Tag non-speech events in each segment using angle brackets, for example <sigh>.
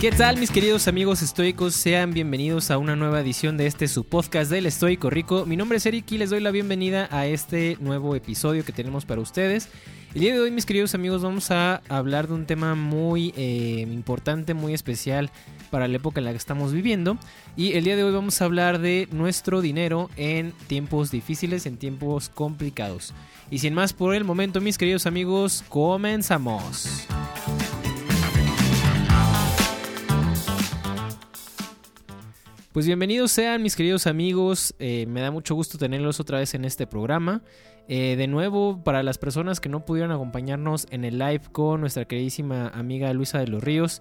¿Qué tal mis queridos amigos estoicos? Sean bienvenidos a una nueva edición de este su podcast del Estoico Rico. Mi nombre es Eric y les doy la bienvenida a este nuevo episodio que tenemos para ustedes. El día de hoy mis queridos amigos vamos a hablar de un tema muy eh, importante, muy especial para la época en la que estamos viviendo. Y el día de hoy vamos a hablar de nuestro dinero en tiempos difíciles, en tiempos complicados. Y sin más por el momento mis queridos amigos, comenzamos. Pues bienvenidos sean mis queridos amigos, eh, me da mucho gusto tenerlos otra vez en este programa. Eh, de nuevo, para las personas que no pudieron acompañarnos en el live con nuestra queridísima amiga Luisa de los Ríos,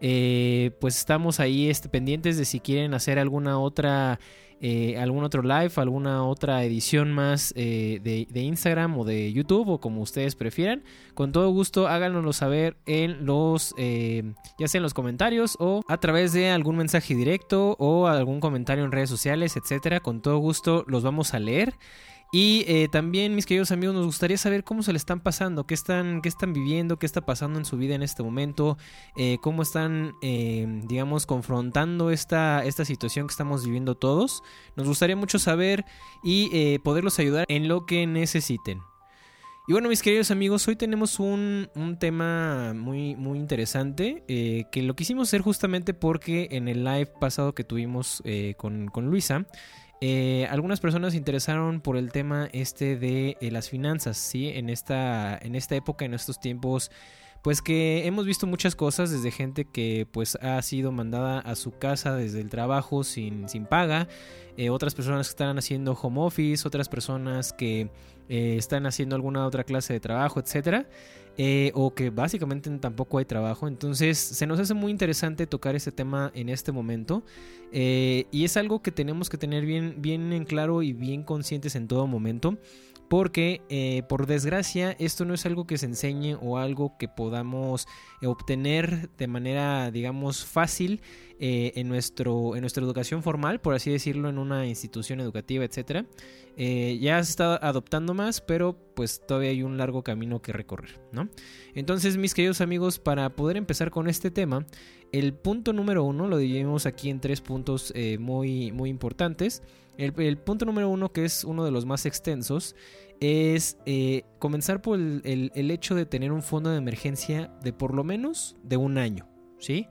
eh, pues estamos ahí este, pendientes de si quieren hacer alguna otra eh, algún otro live, alguna otra edición más eh, de, Instagram o de YouTube o como ustedes prefieran. Con todo gusto háganoslo saber en los, ya sea en los comentarios o a través de algún mensaje directo o algún comentario en redes sociales, etcétera. Con todo gusto los vamos a leer. Y eh, también, mis queridos amigos, nos gustaría saber cómo se le están pasando, qué están, qué están viviendo, qué está pasando en su vida en este momento, eh, cómo están, eh, digamos, confrontando esta, esta situación que estamos viviendo todos. Nos gustaría mucho saber y poderlos ayudar en lo que necesiten. Y bueno, mis queridos amigos, hoy tenemos un, tema muy, muy interesante que lo quisimos hacer justamente porque en el live pasado que tuvimos con, con Luisa, eh, algunas personas se interesaron por el tema este de eh, las finanzas, ¿sí? En esta, en esta época, en estos tiempos, pues que hemos visto muchas cosas desde gente que pues ha sido mandada a su casa desde el trabajo sin, sin paga, eh, otras personas que están haciendo home office, otras personas que están haciendo alguna otra clase de trabajo, etcétera. Eh, o que básicamente tampoco hay trabajo. Entonces se nos hace muy interesante tocar ese tema en este momento eh, y es algo que tenemos que tener bien, bien en claro y bien conscientes en todo momento. Porque eh, por desgracia esto no es algo que se enseñe o algo que podamos obtener de manera digamos fácil en, nuestro, en nuestra educación formal, por así decirlo, en una institución educativa, etcétera. Eh, ya se está adoptando más, pero pues todavía hay un largo camino que recorrer, ¿no? Entonces, mis queridos amigos, para poder empezar con este tema, el punto número uno lo dividimos aquí en tres puntos eh, muy, muy importantes. El, punto número uno, que es uno de los más extensos, es eh, comenzar por el, hecho de tener un fondo de emergencia de por lo menos de un año, ¿sí?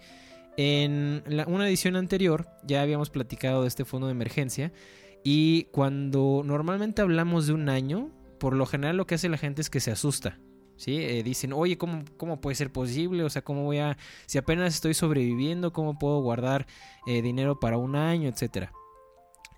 En una edición anterior ya habíamos platicado de este fondo de emergencia y cuando normalmente hablamos de un año, por lo general lo que hace la gente es que se asusta. ¿sí? Eh, dicen, oye, ¿cómo, ¿cómo puede ser posible? O sea, ¿cómo voy a... Si apenas estoy sobreviviendo, ¿cómo puedo guardar eh, dinero para un año, etcétera?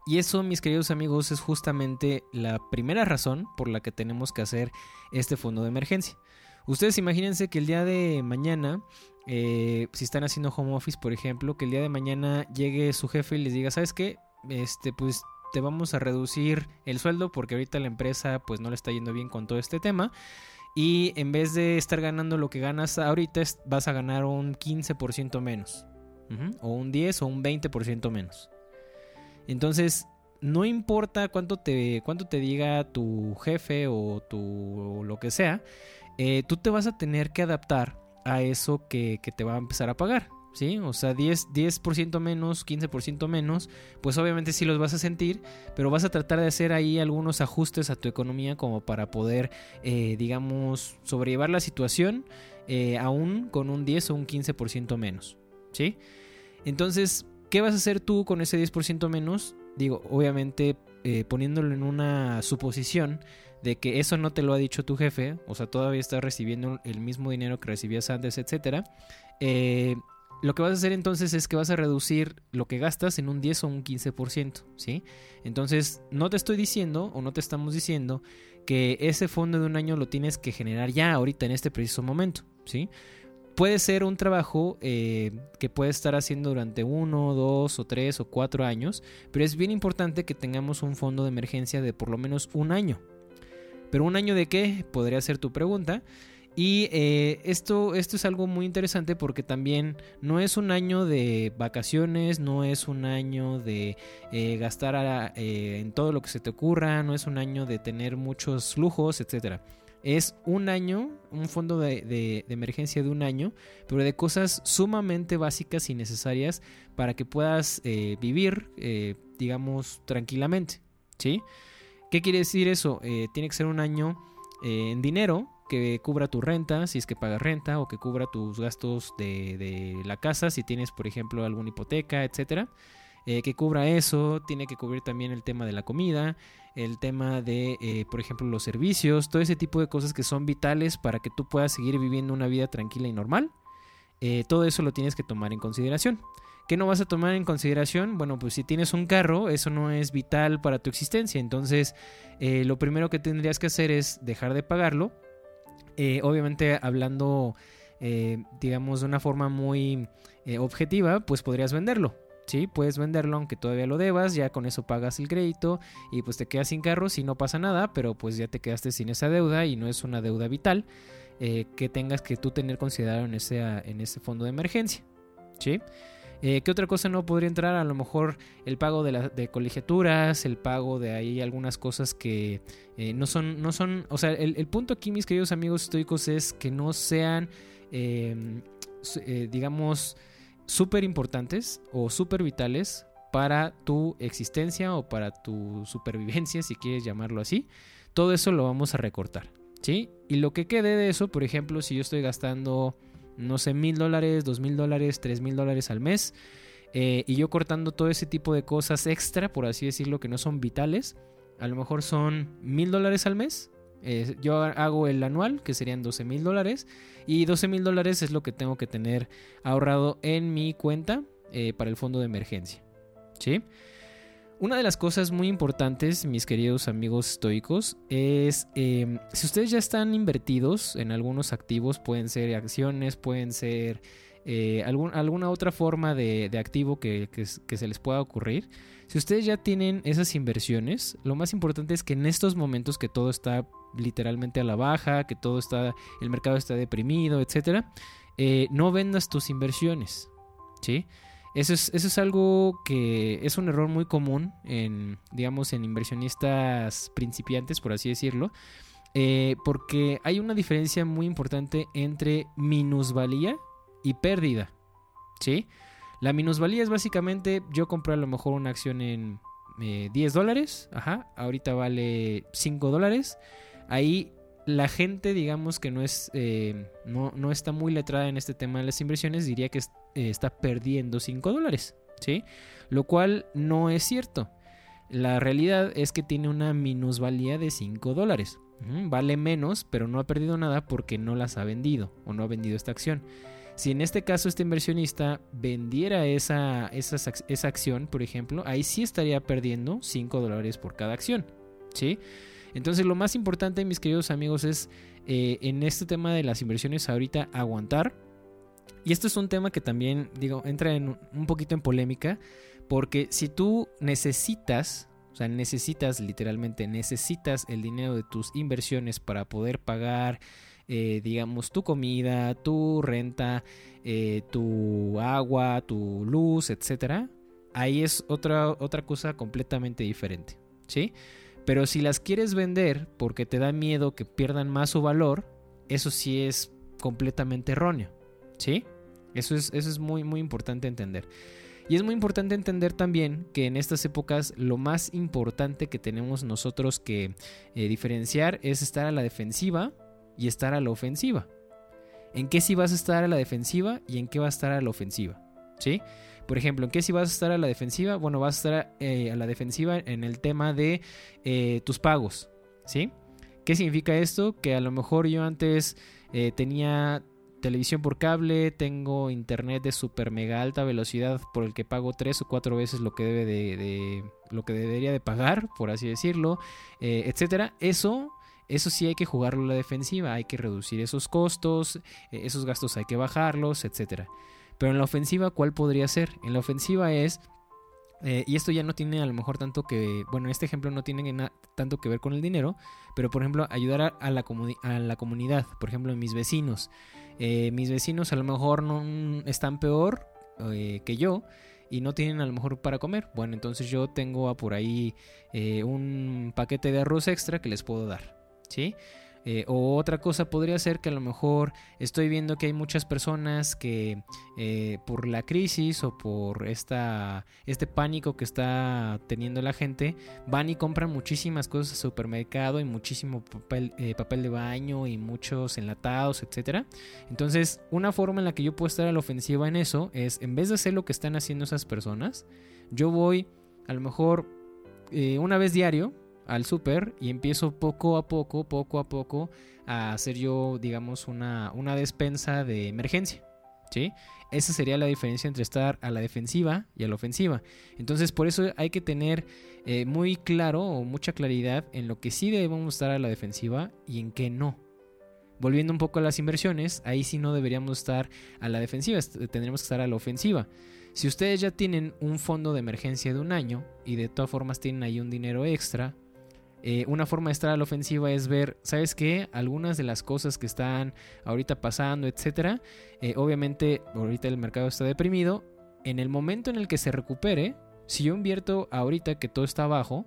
Y eso, mis queridos amigos, es justamente la primera razón por la que tenemos que hacer este fondo de emergencia. Ustedes imagínense que el día de mañana, eh, si están haciendo home office, por ejemplo, que el día de mañana llegue su jefe y les diga, ¿sabes qué? Este, pues te vamos a reducir el sueldo porque ahorita la empresa pues no le está yendo bien con todo este tema. Y en vez de estar ganando lo que ganas ahorita, vas a ganar un 15% menos. O un 10 o un 20% menos. Entonces, no importa cuánto te, cuánto te diga tu jefe o, tu, lo que sea, eh, tú te vas a tener que adaptar a eso que, que te va a empezar a pagar. ¿sí? O sea, 10%, 10 menos, 15% menos, pues obviamente sí los vas a sentir, pero vas a tratar de hacer ahí algunos ajustes a tu economía como para poder, eh, digamos, sobrellevar la situación eh, aún con un 10 o un 15% menos, ¿sí? Entonces, ¿qué vas a hacer tú con ese 10% menos? Digo, obviamente eh, poniéndolo en una suposición de que eso no te lo ha dicho tu jefe, o sea, todavía estás recibiendo el mismo dinero que recibías antes, etcétera. Eh, lo que vas a hacer entonces es que vas a reducir lo que gastas en un 10 o un 15%, ¿sí? Entonces, no te estoy diciendo o no te estamos diciendo que ese fondo de un año lo tienes que generar ya ahorita en este preciso momento, ¿sí? Puede ser un trabajo eh, que puedes estar haciendo durante uno, dos o tres o cuatro años, pero es bien importante que tengamos un fondo de emergencia de por lo menos un año. ¿Pero un año de qué? Podría ser tu pregunta. Y eh, esto, esto es algo muy interesante porque también no es un año de vacaciones, no es un año de eh, gastar en todo lo que se te ocurra, no es un año de tener muchos lujos, etc. es un año, un fondo de, emergencia de un año, pero de cosas sumamente básicas y necesarias para que puedas eh, vivir, eh, digamos, tranquilamente. ¿Sí? ¿Qué quiere decir eso? Eh, tiene que ser un año en dinero que cubra tu renta, si es que pagas renta, o que cubra tus gastos de, de la casa, si tienes, por ejemplo, alguna hipoteca, etcétera. Que cubra eso, tiene que cubrir también el tema de la comida, el tema de, eh, por ejemplo, los servicios, todo ese tipo de cosas que son vitales para que tú puedas seguir viviendo una vida tranquila y normal. Eh, todo eso lo tienes que tomar en consideración. ¿Qué no vas a tomar en consideración? Bueno, pues si tienes un carro, eso no es vital para tu existencia. Entonces, eh, lo primero que tendrías que hacer es dejar de pagarlo. obviamente, hablando, digamos, de una forma muy objetiva, pues podrías venderlo. Sí, puedes venderlo aunque todavía lo debas, ya con eso pagas el crédito y pues te quedas sin carro si no pasa nada, pero pues ya te quedaste sin esa deuda y no es una deuda vital eh, que tengas que tú tener considerado en ese, en ese fondo de emergencia. ¿Sí? Eh, ¿Qué otra cosa no podría entrar? A lo mejor el pago de, la, de colegiaturas, el pago de ahí algunas cosas que eh, no son, no son, o sea, el, el, punto aquí, mis queridos amigos estoicos, es que no sean, digamos, súper importantes o súper vitales para tu existencia o para tu supervivencia, si quieres llamarlo así. Todo eso lo vamos a recortar, ¿sí? Y lo que quede de eso, por ejemplo, si yo estoy gastando, no sé, mil dólares, dos mil dólares, tres mil dólares al mes, eh, y yo cortando todo ese tipo de cosas extra, por así decirlo, que no son vitales, a lo mejor son mil dólares al mes, eh, yo hago el anual, que serían 12 mil dólares. Y 12 mil dólares es lo que tengo que tener ahorrado en mi cuenta eh, para el fondo de emergencia. ¿Sí? Una de las cosas muy importantes, mis queridos amigos estoicos, es em, si ustedes ya están invertidos en algunos activos, pueden ser acciones, pueden ser eh, alguna otra forma de, activo que, se les pueda ocurrir. Si ustedes ya tienen esas inversiones, lo más importante es que en estos momentos que todo está literalmente a la baja, que todo está, el mercado está deprimido, etcétera, eh, no vendas tus inversiones, ¿sí? Eso es, eso es algo que es un error muy común en, digamos, en inversionistas principiantes, por así decirlo, eh, porque hay una diferencia muy importante entre minusvalía y pérdida, ¿sí? La minusvalía es básicamente yo compré a lo mejor una acción en 10 eh, dólares, ajá, ahorita vale 5 dólares ahí la gente, digamos que no es eh, no, no, está muy letrada en este tema de las inversiones, diría que eh, está perdiendo 5 dólares, ¿sí? Lo cual no es cierto. La realidad es que tiene una minusvalía de 5 dólares. Vale menos, pero no ha perdido nada porque no las ha vendido o no ha vendido esta acción. Si en este caso este inversionista vendiera esa, esa, esa acción, por ejemplo, ahí sí estaría perdiendo 5 dólares por cada acción. ¿Sí? Entonces lo más importante, mis queridos amigos, es eh, en este tema de las inversiones ahorita aguantar. Y esto es un tema que también, digo, entra en un poquito en polémica, porque si tú necesitas, o sea, necesitas literalmente, necesitas el dinero de tus inversiones para poder pagar, eh, digamos, tu comida, tu renta, eh, tu agua, tu luz, etcétera, ahí es otra, otra cosa completamente diferente, ¿sí? Pero si las quieres vender porque te da miedo que pierdan más su valor, eso sí es completamente erróneo. ¿Sí? Eso es, eso es muy, muy importante entender. Y es muy importante entender también que en estas épocas lo más importante que tenemos nosotros que eh, diferenciar es estar a la defensiva y estar a la ofensiva. ¿En qué sí vas a estar a la defensiva y en qué vas a estar a la ofensiva? ¿Sí? Por ejemplo, ¿en qué si vas a estar a la defensiva? Bueno, vas a estar eh, a la defensiva en el tema de eh, tus pagos, ¿sí? ¿Qué significa esto? Que a lo mejor yo antes eh, tenía televisión por cable, tengo internet de super mega alta velocidad por el que pago tres o cuatro veces lo que debe de, lo que debería de pagar, por así decirlo, etcétera. Eso eso sí hay que jugarlo a la defensiva, hay que reducir esos costos, esos gastos hay que bajarlos, etcétera. Pero en la ofensiva, ¿cuál podría ser? En la ofensiva es, eh, y esto ya no tiene a lo mejor tanto que, bueno, este ejemplo no tiene tanto que ver con el dinero, pero por ejemplo, ayudar a, la, a la, comunidad, por ejemplo, mis vecinos. Eh, mis vecinos a lo mejor no están peor eh, que yo y no tienen a lo mejor para comer. Bueno, entonces yo tengo por ahí un paquete de arroz extra que les puedo dar, Eh, o otra cosa podría ser que a lo mejor estoy viendo que hay muchas personas que eh, por la crisis o por este pánico que está teniendo la gente van y compran muchísimas cosas al supermercado y muchísimo papel, eh, papel de baño y muchos enlatados, etc. Entonces una forma en la que yo puedo estar a la ofensiva en eso es en vez de hacer lo que están haciendo esas personas, yo voy a lo mejor una vez diario al súper y empiezo poco a poco, poco a poco a hacer yo, digamos, una, una despensa de emergencia. ¿Sí? Esa sería la diferencia entre estar a la defensiva y a la ofensiva. Entonces, por eso hay que tener eh, muy claro o mucha claridad en lo que sí debemos estar a la defensiva y en qué no. Volviendo un poco a las inversiones, ahí sí no deberíamos estar a la defensiva, tendremos que estar a la ofensiva. Si ustedes ya tienen un fondo de emergencia de un año y de todas formas tienen ahí un dinero extra, eh, una forma de estar a la ofensiva es ver, ¿sabes qué? Algunas de las cosas que están ahorita pasando, etcétera. Eh, obviamente, ahorita el mercado está deprimido. En el momento en el que se recupere, si yo invierto ahorita que todo está abajo,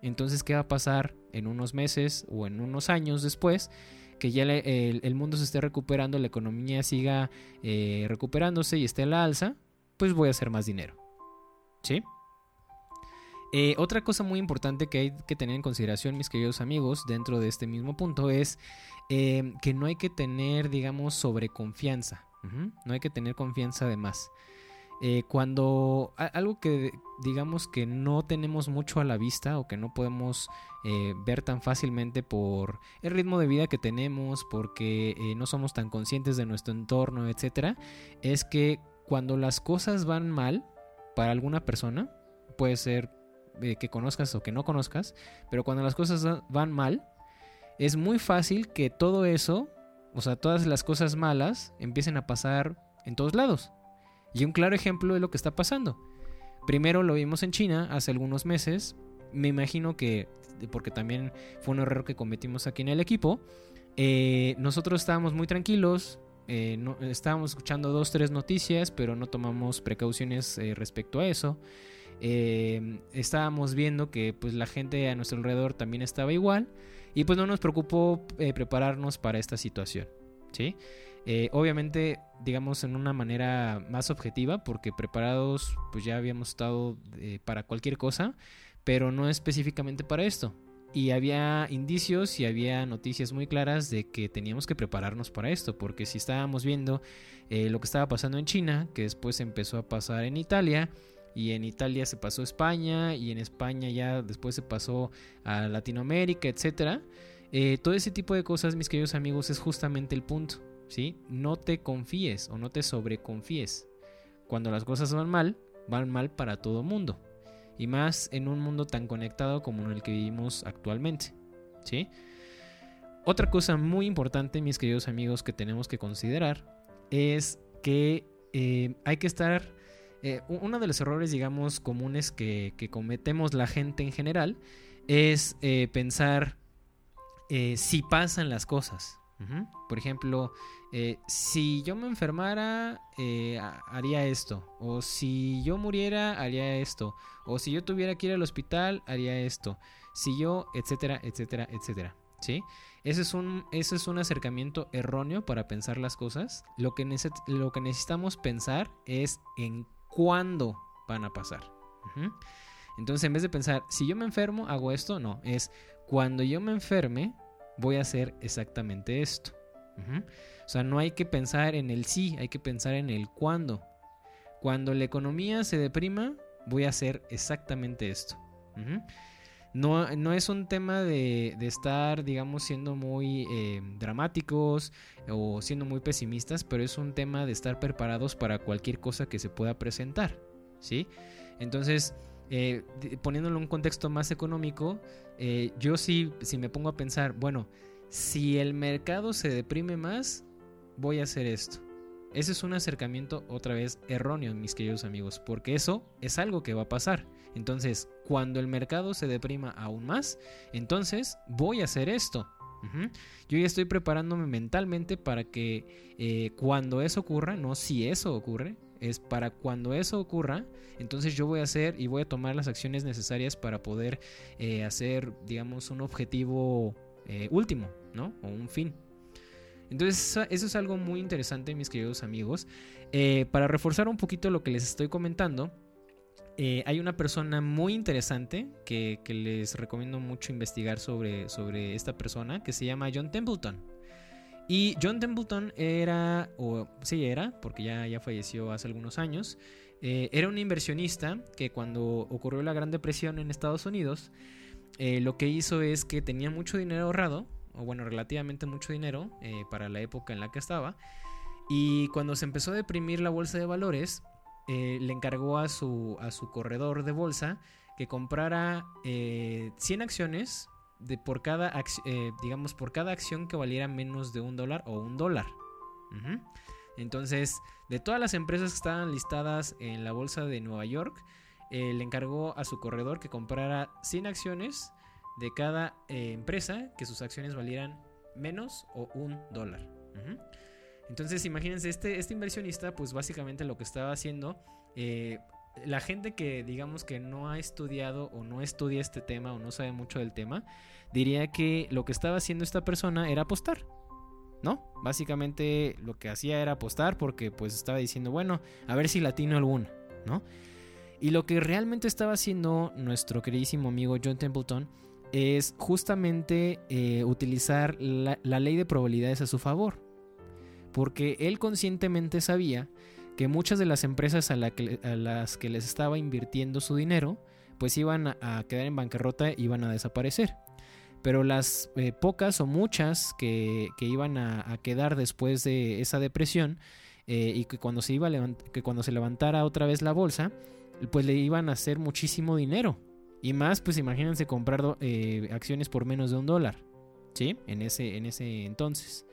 entonces, ¿qué va a pasar en unos meses o en unos años después? Que ya el, mundo se esté recuperando, la economía siga eh, recuperándose y esté a la alza, pues voy a hacer más dinero. ¿Sí? Eh, otra cosa muy importante que hay que tener en consideración, mis queridos amigos, dentro de este mismo punto es eh, que no hay que tener, digamos, sobreconfianza. No hay que tener confianza de más. Eh, cuando algo que digamos que no tenemos mucho a la vista o que no podemos ver tan fácilmente por el ritmo de vida que tenemos, porque no somos tan conscientes de nuestro entorno, etcétera, es que cuando las cosas van mal para alguna persona, puede ser que conozcas o que no conozcas, pero cuando las cosas van mal, es muy fácil que todo eso, o sea, todas las cosas malas, empiecen a pasar en todos lados. Y un claro ejemplo de lo que está pasando. Primero lo vimos en China hace algunos meses. Me imagino que, porque también fue un error que cometimos aquí en el equipo, eh, nosotros estábamos muy tranquilos, eh, estábamos escuchando dos, tres noticias, pero no tomamos precauciones eh, respecto a eso. Em, estábamos viendo que pues la gente a nuestro alrededor también estaba igual y pues no nos preocupó eh, prepararnos para esta situación. ¿sí? Eh, obviamente, digamos, en una manera más objetiva, porque preparados pues ya habíamos estado eh, para cualquier cosa, pero no específicamente para esto. Y había indicios y había noticias muy claras de que teníamos que prepararnos para esto, porque si estábamos viendo lo que estaba pasando en China, que después empezó a pasar en Italia, y en Italia se pasó a España y en España ya después se pasó a Latinoamérica, etcétera. Eh, todo ese tipo de cosas, mis queridos amigos, es justamente el punto, ¿sí? No te confíes o no te sobreconfíes. Cuando las cosas van mal, van mal para todo mundo. Y más en un mundo tan conectado como en el que vivimos actualmente, ¿sí? Otra cosa muy importante, mis queridos amigos, que tenemos que considerar es que eh, hay que estar eh, uno de los errores, digamos, comunes que, cometemos la gente en general es eh, pensar eh, si pasan las cosas. Por ejemplo, si yo me enfermara, haría esto. O si yo muriera, haría esto. O si yo tuviera que ir al hospital, haría esto. Si yo, etcétera, etcétera, etcétera. ¿Sí? Ese es, un, ese es un acercamiento erróneo para pensar las cosas. Lo que, lo que necesitamos pensar es en cuándo van a pasar. Entonces, en vez de pensar, si yo me enfermo, hago esto, no, es cuando yo me enferme, voy a hacer exactamente esto. O sea, no hay que pensar en el sí, hay que pensar en el cuándo. Cuando la economía se deprima, voy a hacer exactamente esto. No, es un tema de, estar, digamos, siendo muy eh, dramáticos o siendo muy pesimistas, pero es un tema de estar preparados para cualquier cosa que se pueda presentar, ¿sí? Entonces, eh, poniéndolo en un contexto más económico, eh, yo sí, si me pongo a pensar, bueno, si el mercado se deprime más, voy a hacer esto. Ese es un acercamiento otra vez erróneo, mis queridos amigos, porque eso es algo que va a pasar. Entonces, cuando el mercado se deprima aún más, entonces voy a hacer esto. Yo ya estoy preparándome mentalmente para que eh, cuando eso ocurra, no si eso ocurre, es para cuando eso ocurra, entonces yo voy a hacer y voy a tomar las acciones necesarias para poder eh, hacer, digamos, un objetivo eh, último, ¿no? O un fin. Entonces eso es algo muy interesante, mis queridos amigos. Eh, para reforzar un poquito lo que les estoy comentando, eh, hay una persona muy interesante que, les recomiendo mucho investigar sobre, sobre esta persona que se llama John Templeton. Y John Templeton era, o sí era, porque ya, ya falleció hace algunos años, eh, era un inversionista que cuando ocurrió la Gran Depresión en Estados Unidos, lo que hizo es que tenía mucho dinero ahorrado, o bueno, relativamente mucho dinero para la época en la que estaba, y cuando se empezó a deprimir la bolsa de valores, eh, le encargó a su, a su corredor de bolsa que comprara 100 eh, acciones de por cada eh, digamos por cada acción que valiera menos de un dólar o un dólar. Entonces, de todas las empresas que estaban listadas en la bolsa de Nueva York, le encargó a su corredor que comprara 100 acciones de cada empresa que sus acciones valieran menos o un dólar. Entonces, imagínense, este, este inversionista, pues básicamente lo que estaba haciendo, eh, la gente que digamos que no ha estudiado o no estudia este tema o no sabe mucho del tema, diría que lo que estaba haciendo esta persona era apostar. ¿No? Básicamente lo que hacía era apostar porque pues estaba diciendo, bueno, a ver si latino alguna, ¿no? Y lo que realmente estaba haciendo nuestro queridísimo amigo John Templeton es justamente eh, utilizar la ley de probabilidades a su favor porque él conscientemente sabía que muchas de las empresas a, las que les estaba invirtiendo su dinero, pues iban a, quedar en bancarrota iban a desaparecer. Pero las eh, pocas o muchas que, iban a, quedar después de esa depresión eh, y que cuando, se iba que cuando se levantara otra vez la bolsa, pues le iban a hacer muchísimo dinero. Y más, pues imagínense comprar eh, acciones por menos de un dólar. ¿Sí? En ese, en ese entonces.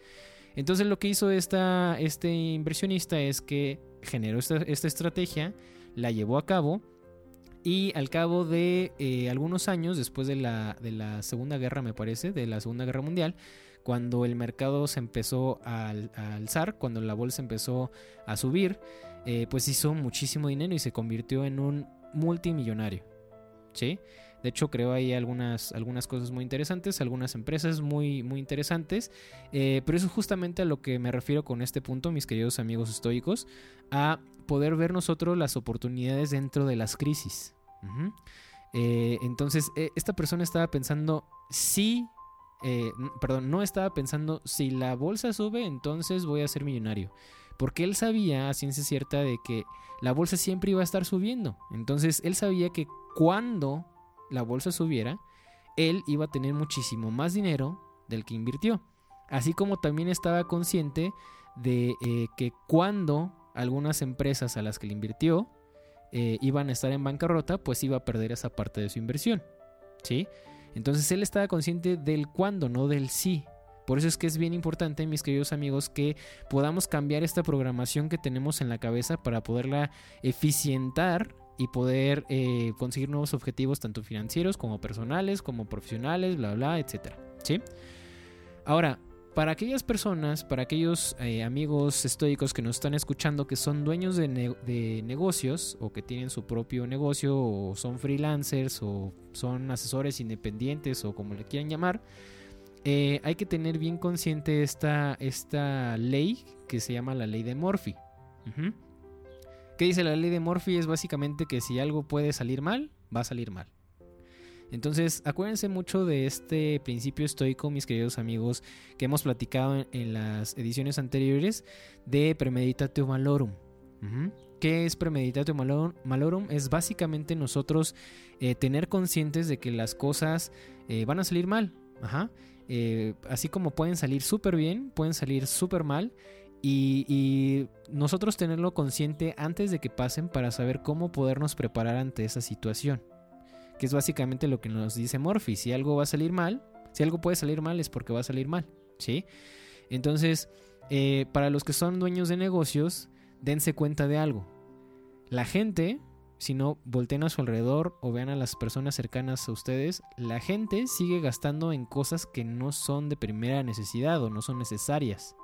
Entonces lo que hizo esta, este inversionista es que generó esta, estrategia, la llevó a cabo y al cabo de eh, algunos años, después de la, de la, Segunda Guerra, me parece, de la Segunda Guerra Mundial, cuando el mercado se empezó a, alzar, cuando la bolsa empezó a subir, eh, pues hizo muchísimo dinero y se convirtió en un multimillonario. ¿Sí? De hecho, creo ahí algunas, algunas cosas muy interesantes, algunas empresas muy, muy interesantes. Eh, pero eso es justamente a lo que me refiero con este punto, mis queridos amigos estoicos, a poder ver nosotros las oportunidades dentro de las crisis. Eh, entonces, eh, esta persona estaba pensando si... perdón, no estaba pensando si la bolsa sube, entonces voy a ser millonario. Porque él sabía a ciencia cierta de que la bolsa siempre iba a estar subiendo. Entonces él sabía que cuando la bolsa subiera, él iba a tener muchísimo más dinero del que invirtió. Así como también estaba consciente de eh, que cuando algunas empresas a las que le invirtió eh, iban a estar en bancarrota, pues iba a perder esa parte de su inversión. ¿Sí? Entonces él estaba consciente del cuándo, no del sí. Por eso es que es bien importante, mis queridos amigos, que podamos cambiar esta programación que tenemos en la cabeza para poderla eficientar y poder eh, conseguir nuevos objetivos tanto financieros como personales, como profesionales, bla, bla, etcétera. ¿Sí? Ahora, para aquellas personas, para aquellos eh, amigos estoicos que nos están escuchando que son dueños de, negocios o que tienen su propio negocio o son freelancers o son asesores independientes o como le quieran llamar, eh, hay que tener bien consciente esta, esta ley que se llama la ley de Murphy. ¿Qué dice la ley de Murphy? Es básicamente que si algo puede salir mal, va a salir mal. Entonces, acuérdense mucho de este principio estoico, mis queridos amigos, que hemos platicado en, las ediciones anteriores de Premeditatio Malorum. ¿Qué es Premeditatio Malorum? Es básicamente nosotros eh, tener conscientes de que las cosas eh, van a salir mal. Eh, así como pueden salir súper bien, pueden salir súper mal. Y, nosotros tenerlo consciente antes de que pasen para saber cómo podernos preparar ante esa situación. Que es básicamente lo que nos dice Morphy. Si algo va a salir mal, si algo puede salir mal es porque va a salir mal. ¿Sí? Entonces, eh, para los que son dueños de negocios, dense cuenta de algo. La gente, si no volteen a su alrededor o vean a las personas cercanas a ustedes, la gente sigue gastando en cosas que no son de primera necesidad o no son necesarias.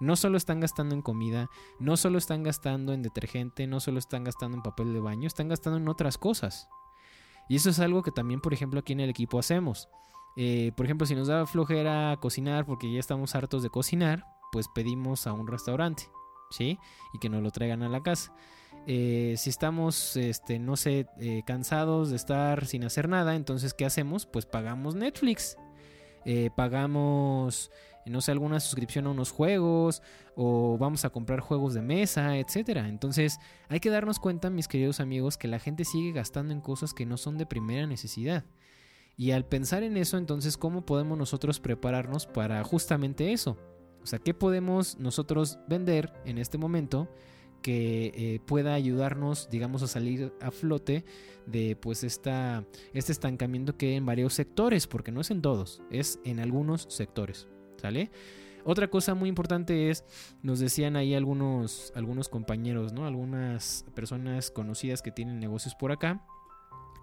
No solo están gastando en comida, no solo están gastando en detergente, no solo están gastando en papel de baño, están gastando en otras cosas. Y eso es algo que también, por ejemplo, aquí en el equipo hacemos. Eh, por ejemplo, si nos da flojera cocinar porque ya estamos hartos de cocinar, pues pedimos a un restaurante, ¿sí? Y que nos lo traigan a la casa. Eh, si estamos, este, no sé, eh, cansados de estar sin hacer nada, entonces, ¿qué hacemos? Pues pagamos Netflix. pagamos, no sé, alguna suscripción a unos juegos o vamos a comprar juegos de mesa, etcétera. Entonces, hay que darnos cuenta, mis queridos amigos, que la gente sigue gastando en cosas que no son de primera necesidad. Y al pensar en eso, entonces, ¿cómo podemos nosotros prepararnos para justamente eso? O sea, ¿qué podemos nosotros vender en este momento que eh, pueda ayudarnos, digamos, a salir a flote de pues esta, este estancamiento que hay en varios sectores, porque no es en todos, es en algunos sectores, ¿sale? Otra cosa muy importante es, nos decían ahí algunos, algunos compañeros, ¿no? Algunas personas conocidas que tienen negocios por acá,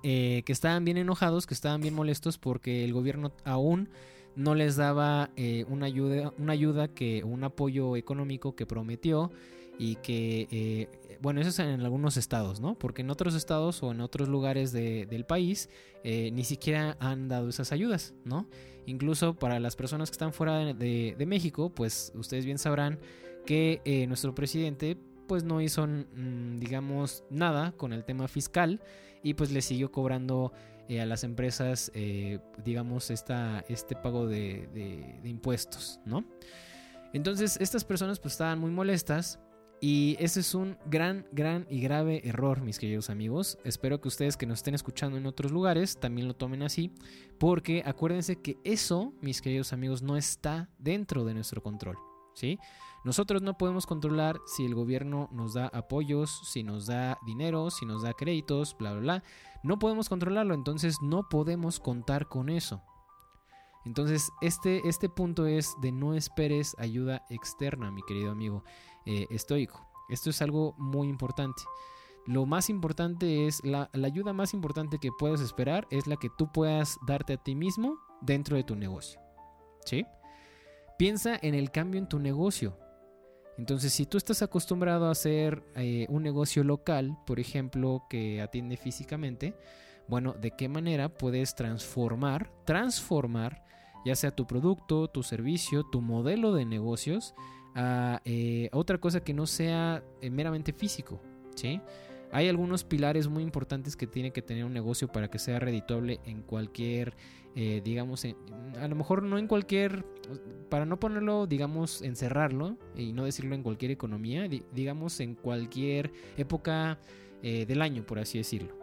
eh, que estaban bien enojados, que estaban bien molestos porque el gobierno aún no les daba eh, una ayuda, una ayuda que, un apoyo económico que prometió y que, eh, bueno, eso es en algunos estados, ¿no? Porque en otros estados o en otros lugares del país ni siquiera han dado esas ayudas, ¿no? Incluso para las personas que están fuera de, de México, pues ustedes bien sabrán que nuestro presidente pues no hizo, mm, digamos, nada con el tema fiscal y pues le siguió cobrando eh, a las empresas, eh, digamos, esta, este pago de, impuestos, ¿no? Entonces estas personas pues estaban muy molestas y ese es un gran, gran y grave error, mis queridos amigos. Espero que ustedes que nos estén escuchando en otros lugares también lo tomen así, porque acuérdense que eso, mis queridos amigos, no está dentro de nuestro control. ¿sí? Nosotros no podemos controlar si el gobierno nos da apoyos, si nos da dinero, si nos da créditos, bla, bla, bla. No podemos controlarlo, entonces no podemos contar con eso. Entonces, este, este punto es de no esperes ayuda externa, mi querido amigo eh, estoico. Esto es algo muy importante. Lo más importante es, la, la ayuda más importante que puedes esperar es la que tú puedas darte a ti mismo dentro de tu negocio. ¿Sí? Piensa en el cambio en tu negocio. Entonces, si tú estás acostumbrado a hacer eh, un negocio local, por ejemplo, que atiende físicamente, bueno, ¿de qué manera puedes transformar, transformar, ya sea tu producto, tu servicio, tu modelo de negocios, a eh, otra cosa que no sea eh, meramente físico, ¿sí? Hay algunos pilares muy importantes que tiene que tener un negocio para que sea redituable en cualquier, eh, digamos, a lo mejor no en cualquier, para no ponerlo, digamos, encerrarlo y no decirlo en cualquier economía, digamos, en cualquier época del año, por así decirlo.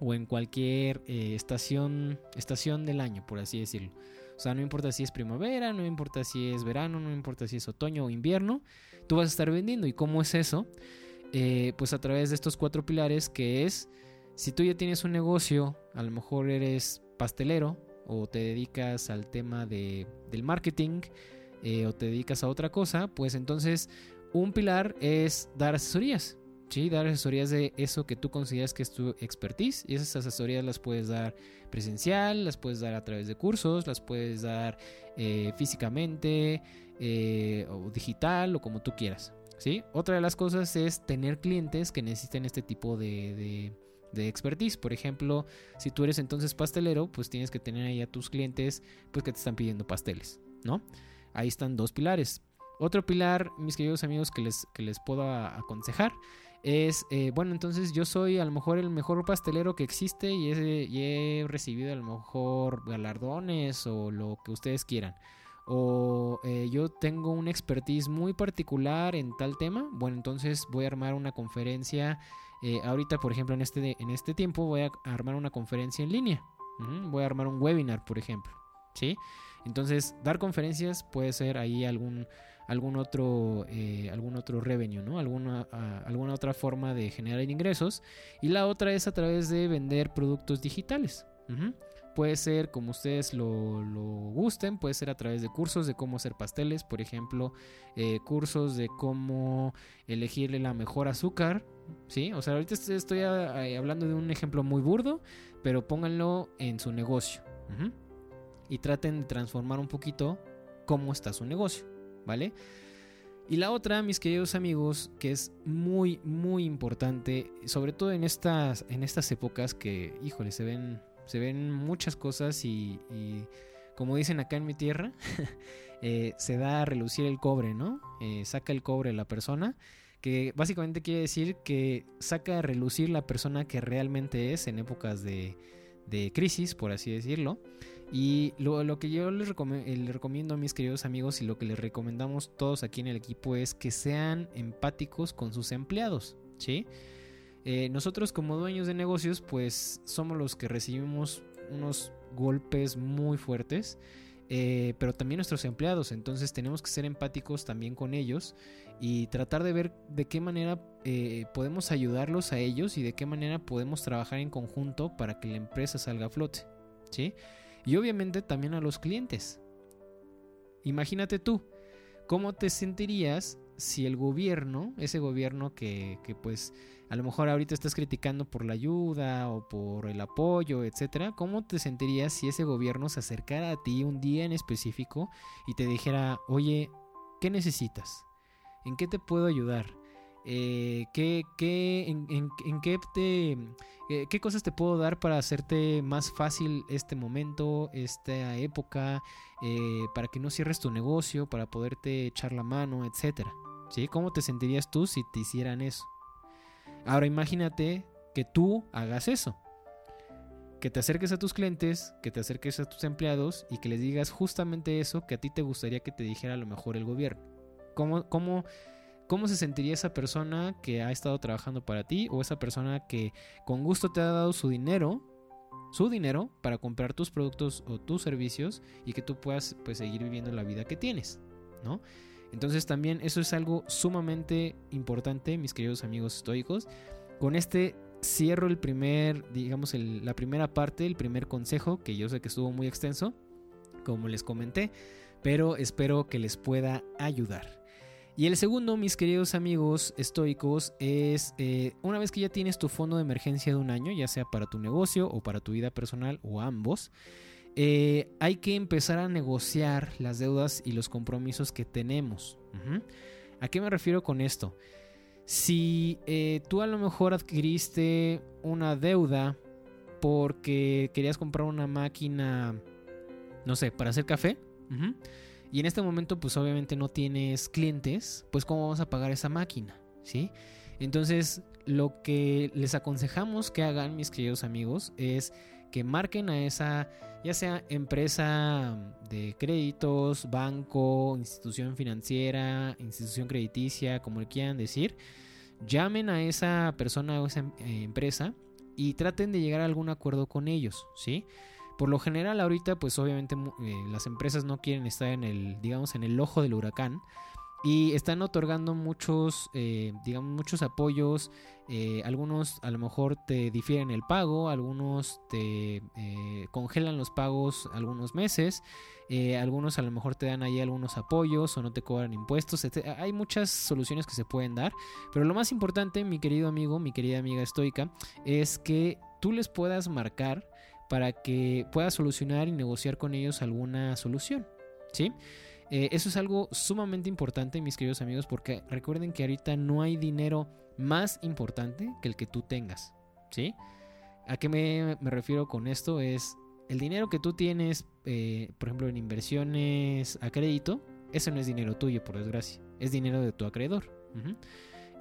O en cualquier eh, estación, estación del año, por así decirlo. O sea, no importa si es primavera, no importa si es verano, no importa si es otoño o invierno, tú vas a estar vendiendo. ¿Y cómo es eso? Eh, pues a través de estos cuatro pilares que es, si tú ya tienes un negocio, a lo mejor eres pastelero o te dedicas al tema de, del marketing eh, o te dedicas a otra cosa, pues entonces un pilar es dar asesorías. Sí, dar asesorías de eso que tú consideras que es tu expertise y esas asesorías las puedes dar presencial, las puedes dar a través de cursos, las puedes dar eh, físicamente o digital o como tú quieras. Otra de las cosas es tener clientes que necesiten este tipo de, expertise. Por ejemplo, si tú eres entonces pastelero, pues tienes que tener ahí a tus clientes pues que te están pidiendo pasteles, ¿no? Ahí están dos pilares. Otro pilar, mis queridos amigos, que les, que les puedo aconsejar es, eh, bueno, entonces yo soy a lo mejor el mejor pastelero que existe y he recibido a lo mejor galardones o lo que ustedes quieran o eh, yo tengo una expertise muy particular en tal tema, bueno, entonces voy a armar una conferencia. Eh, ahorita, por ejemplo, en este, en este tiempo voy a armar una conferencia en línea. voy a armar un webinar, por ejemplo. ¿Sí? Entonces, dar conferencias puede ser ahí algún, algún, otro, eh, algún otro revenue, ¿no? Alguna, alguna otra forma de generar ingresos. Y la otra es a través de vender productos digitales. Puede ser como ustedes lo, gusten, puede ser a través de cursos de cómo hacer pasteles, por ejemplo, eh, cursos de cómo elegirle la mejor azúcar, ¿sí? O sea, ahorita estoy hablando de un ejemplo muy burdo, pero pónganlo en su negocio. Y traten de transformar un poquito cómo está su negocio, ¿vale? Y la otra, mis queridos amigos, que es muy, muy importante, sobre todo en estas, en estas épocas que, híjole, se ven se ven muchas cosas y, como dicen acá en mi tierra, <laughs> eh, se da a relucir el cobre, ¿no? Eh, saca el cobre la persona, que básicamente quiere decir que saca a relucir la persona que realmente es en épocas de, de crisis, por así decirlo. Y lo, que yo les, recomiendo a mis queridos amigos y lo que les recomendamos todos aquí en el equipo es que sean empáticos con sus empleados, ¿sí? Eh, nosotros como dueños de negocios pues somos los que recibimos unos golpes muy fuertes, eh, pero también nuestros empleados, entonces tenemos que ser empáticos también con ellos y tratar de ver de qué manera eh, podemos ayudarlos a ellos y de qué manera podemos trabajar en conjunto para que la empresa salga a flote, ¿sí? Y obviamente también a los clientes. Imagínate tú, ¿cómo te sentirías si el gobierno, ese gobierno que, que, pues a lo mejor ahorita estás criticando por la ayuda o por el apoyo, etcétera, ¿cómo te sentirías si ese gobierno se acercara a ti un día en específico y te dijera, oye, ¿qué necesitas? ¿En qué te puedo ayudar? Eh, ¿qué, en, qué, te, eh, qué cosas te puedo dar para hacerte más fácil este momento, esta época, eh, para que no cierres tu negocio, para poderte echar la mano, etcétera? ¿Sí? ¿Cómo te sentirías tú si te hicieran eso? Ahora imagínate que tú hagas eso. Que te acerques a tus clientes, que te acerques a tus empleados y que les digas justamente eso que a ti te gustaría que te dijera a lo mejor el gobierno. ¿Cómo, cómo ¿Cómo se sentiría esa persona que ha estado trabajando para ti o esa persona que con gusto te ha dado su dinero, su dinero para comprar tus productos o tus servicios y que tú puedas pues seguir viviendo la vida que tienes, ¿no? Entonces también eso es algo sumamente importante, mis queridos amigos estoicos. Con este cierro el primer, digamos, la primera parte, el primer consejo, que yo sé que estuvo muy extenso, como les comenté, pero espero que les pueda ayudar. Y el segundo, mis queridos amigos estoicos, es eh, una vez que ya tienes tu fondo de emergencia de un año, ya sea para tu negocio o para tu vida personal o ambos, eh, hay que empezar a negociar las deudas y los compromisos que tenemos. ¿A qué me refiero con esto? Si eh, tú a lo mejor adquiriste una deuda porque querías comprar una máquina, no sé, para hacer café, y en este momento pues obviamente no tienes clientes, pues cómo vamos a pagar esa máquina, ¿sí? Entonces lo que les aconsejamos que hagan mis queridos amigos es que marquen a esa ya sea empresa de créditos, banco, institución financiera, institución crediticia, como le quieran decir, llamen a esa persona o esa eh, empresa y traten de llegar a algún acuerdo con ellos, ¿sí? Por lo general ahorita pues obviamente eh, las empresas no quieren estar en el, digamos, en el ojo del huracán y están otorgando muchos, eh, digamos, muchos apoyos. Eh, algunos a lo mejor te difieren el pago, algunos te congelan los pagos algunos meses, algunos a lo mejor te dan ahí algunos apoyos o no te cobran impuestos. Hay muchas soluciones que se pueden dar, pero lo más importante, mi querido amigo, mi querida amiga estoica, es que tú les puedas marcar para que puedas solucionar y negociar con ellos alguna solución. ¿Sí? Eh, eso es algo sumamente importante, mis queridos amigos, porque recuerden que ahorita no hay dinero más importante que el que tú tengas. ¿Sí? ¿A qué me, refiero con esto? Es el dinero que tú tienes, eh, por ejemplo, en inversiones a crédito, eso no es dinero tuyo, por desgracia. Es dinero de tu acreedor.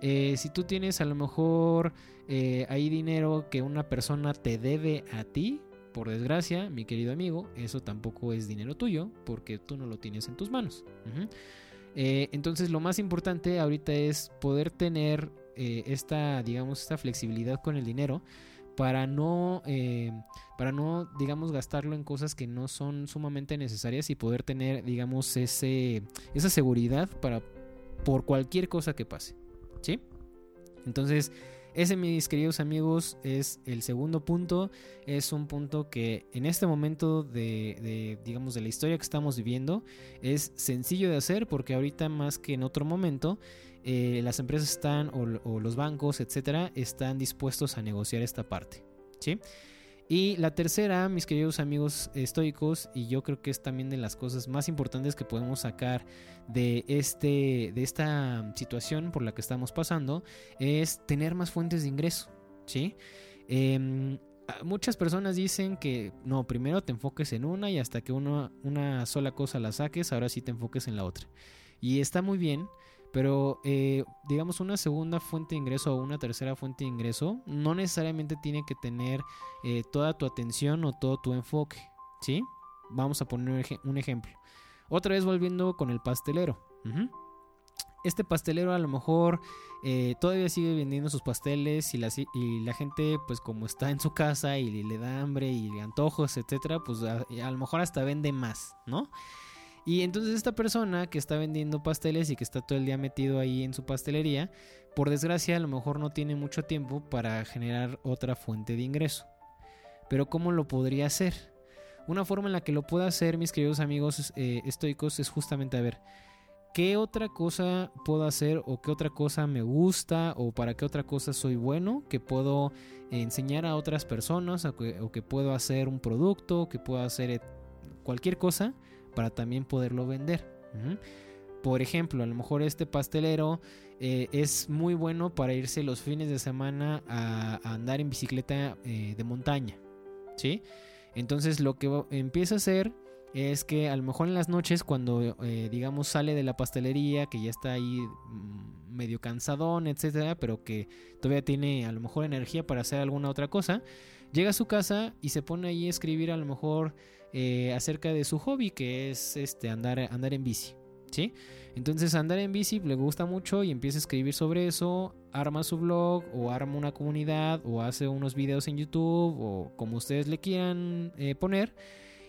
Eh, si tú tienes a lo mejor hay dinero que una persona te debe a ti, por desgracia, mi querido amigo, eso tampoco es dinero tuyo porque tú no lo tienes en tus manos. Eh, entonces lo más importante ahorita es poder tener eh, esta, digamos, esta flexibilidad con el dinero para no, eh, para no, digamos, gastarlo en cosas que no son sumamente necesarias y poder tener, digamos, ese, esa seguridad para por cualquier cosa que pase. ¿Sí? Entonces, ese, mis queridos amigos, es el segundo punto. Es un punto que en este momento de, digamos, de la historia que estamos viviendo es sencillo de hacer porque ahorita más que en otro momento eh, las empresas están o, o los bancos, etcétera, están dispuestos a negociar esta parte. ¿Sí? Y la tercera, mis queridos amigos estoicos, y yo creo que es también de las cosas más importantes que podemos sacar de, este, de esta situación por la que estamos pasando, es tener más fuentes de ingreso. ¿sí? Em, muchas personas dicen que no, primero te enfoques en una y hasta que una sola cosa la saques, ahora sí te enfoques en la otra. Y está muy bien, pero eh, digamos una segunda fuente de ingreso o una tercera fuente de ingreso no necesariamente tiene que tener eh, toda tu atención o todo tu enfoque, ¿sí? Vamos a poner un ejemplo. Otra vez volviendo con el pastelero. Este pastelero a lo mejor eh, todavía sigue vendiendo sus pasteles y la, gente pues como está en su casa y le da hambre y le antojos, etcétera, pues a lo mejor hasta vende más, ¿no? Y entonces esta persona que está vendiendo pasteles y que está todo el día metido ahí en su pastelería, por desgracia a lo mejor no tiene mucho tiempo para generar otra fuente de ingreso. Pero ¿cómo lo podría hacer? Una forma en la que lo pueda hacer, mis queridos amigos eh, estoicos, es justamente a ver, ¿qué otra cosa puedo hacer o qué otra cosa me gusta o para qué otra cosa soy bueno que puedo enseñar a otras personas o que, puedo hacer un producto, que puedo hacer cualquier cosa para también poderlo vender. Por ejemplo, a lo mejor este pastelero eh, es muy bueno para irse los fines de semana a, andar en bicicleta eh, de montaña. ¿Sí? Entonces lo que empieza a hacer es que a lo mejor en las noches cuando eh, digamos sale de la pastelería que ya está ahí mm, medio cansadón etcétera pero que todavía tiene a lo mejor energía para hacer alguna otra cosa llega a su casa y se pone ahí a escribir a lo mejor eh, acerca de su hobby que es este andar, andar en bici. ¿Sí? Entonces andar en bici le gusta mucho y empieza a escribir sobre eso, arma su blog o arma una comunidad o hace unos videos en YouTube o como ustedes le quieran eh, poner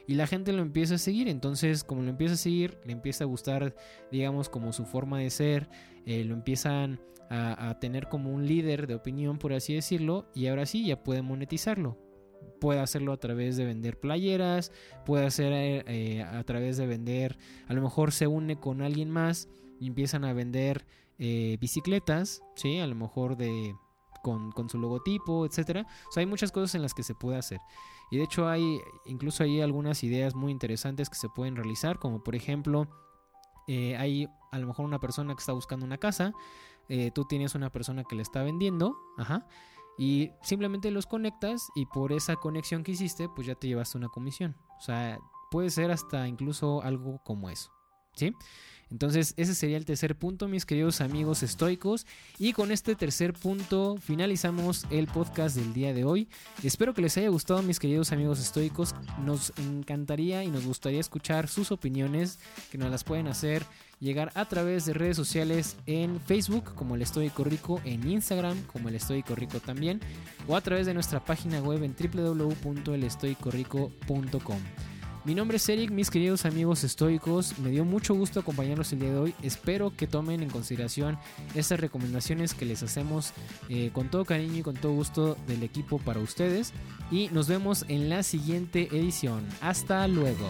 y la gente lo empieza a seguir. Entonces, como lo empieza a seguir, le empieza a gustar, digamos, como su forma de ser, eh, lo empiezan a, tener como un líder de opinión, por así decirlo, y ahora sí ya puede monetizarlo puede hacerlo a través de vender playeras, puede hacer eh, a través de vender, a lo mejor se une con alguien más y empiezan a vender eh, bicicletas, ¿sí? A lo mejor de... Con, su logotipo, etcétera. O sea, hay muchas cosas en las que se puede hacer. Y de hecho hay incluso hay algunas ideas muy interesantes que se pueden realizar, como por ejemplo, eh, hay a lo mejor una persona que está buscando una casa, tú tienes una persona que le está vendiendo, ajá, y simplemente los conectas y por esa conexión que hiciste, pues ya te llevaste una comisión. O sea, puede ser hasta incluso algo como eso. Entonces ese sería el tercer punto, mis queridos amigos estoicos. Y con este tercer punto finalizamos el podcast del día de hoy. Espero que les haya gustado, mis queridos amigos estoicos. Nos encantaría y nos gustaría escuchar sus opiniones, que nos las pueden hacer llegar a través de redes sociales en Facebook como el Estoico Rico, en Instagram como el Estoico Rico también, o a través de nuestra página web en www.elestoicorico.com. Mi nombre es Eric, mis queridos amigos estoicos. Me dio mucho gusto acompañarlos el día de hoy. Espero que tomen en consideración estas recomendaciones que les hacemos eh, con todo cariño y con todo gusto del equipo para ustedes. Y nos vemos en la siguiente edición. Hasta luego.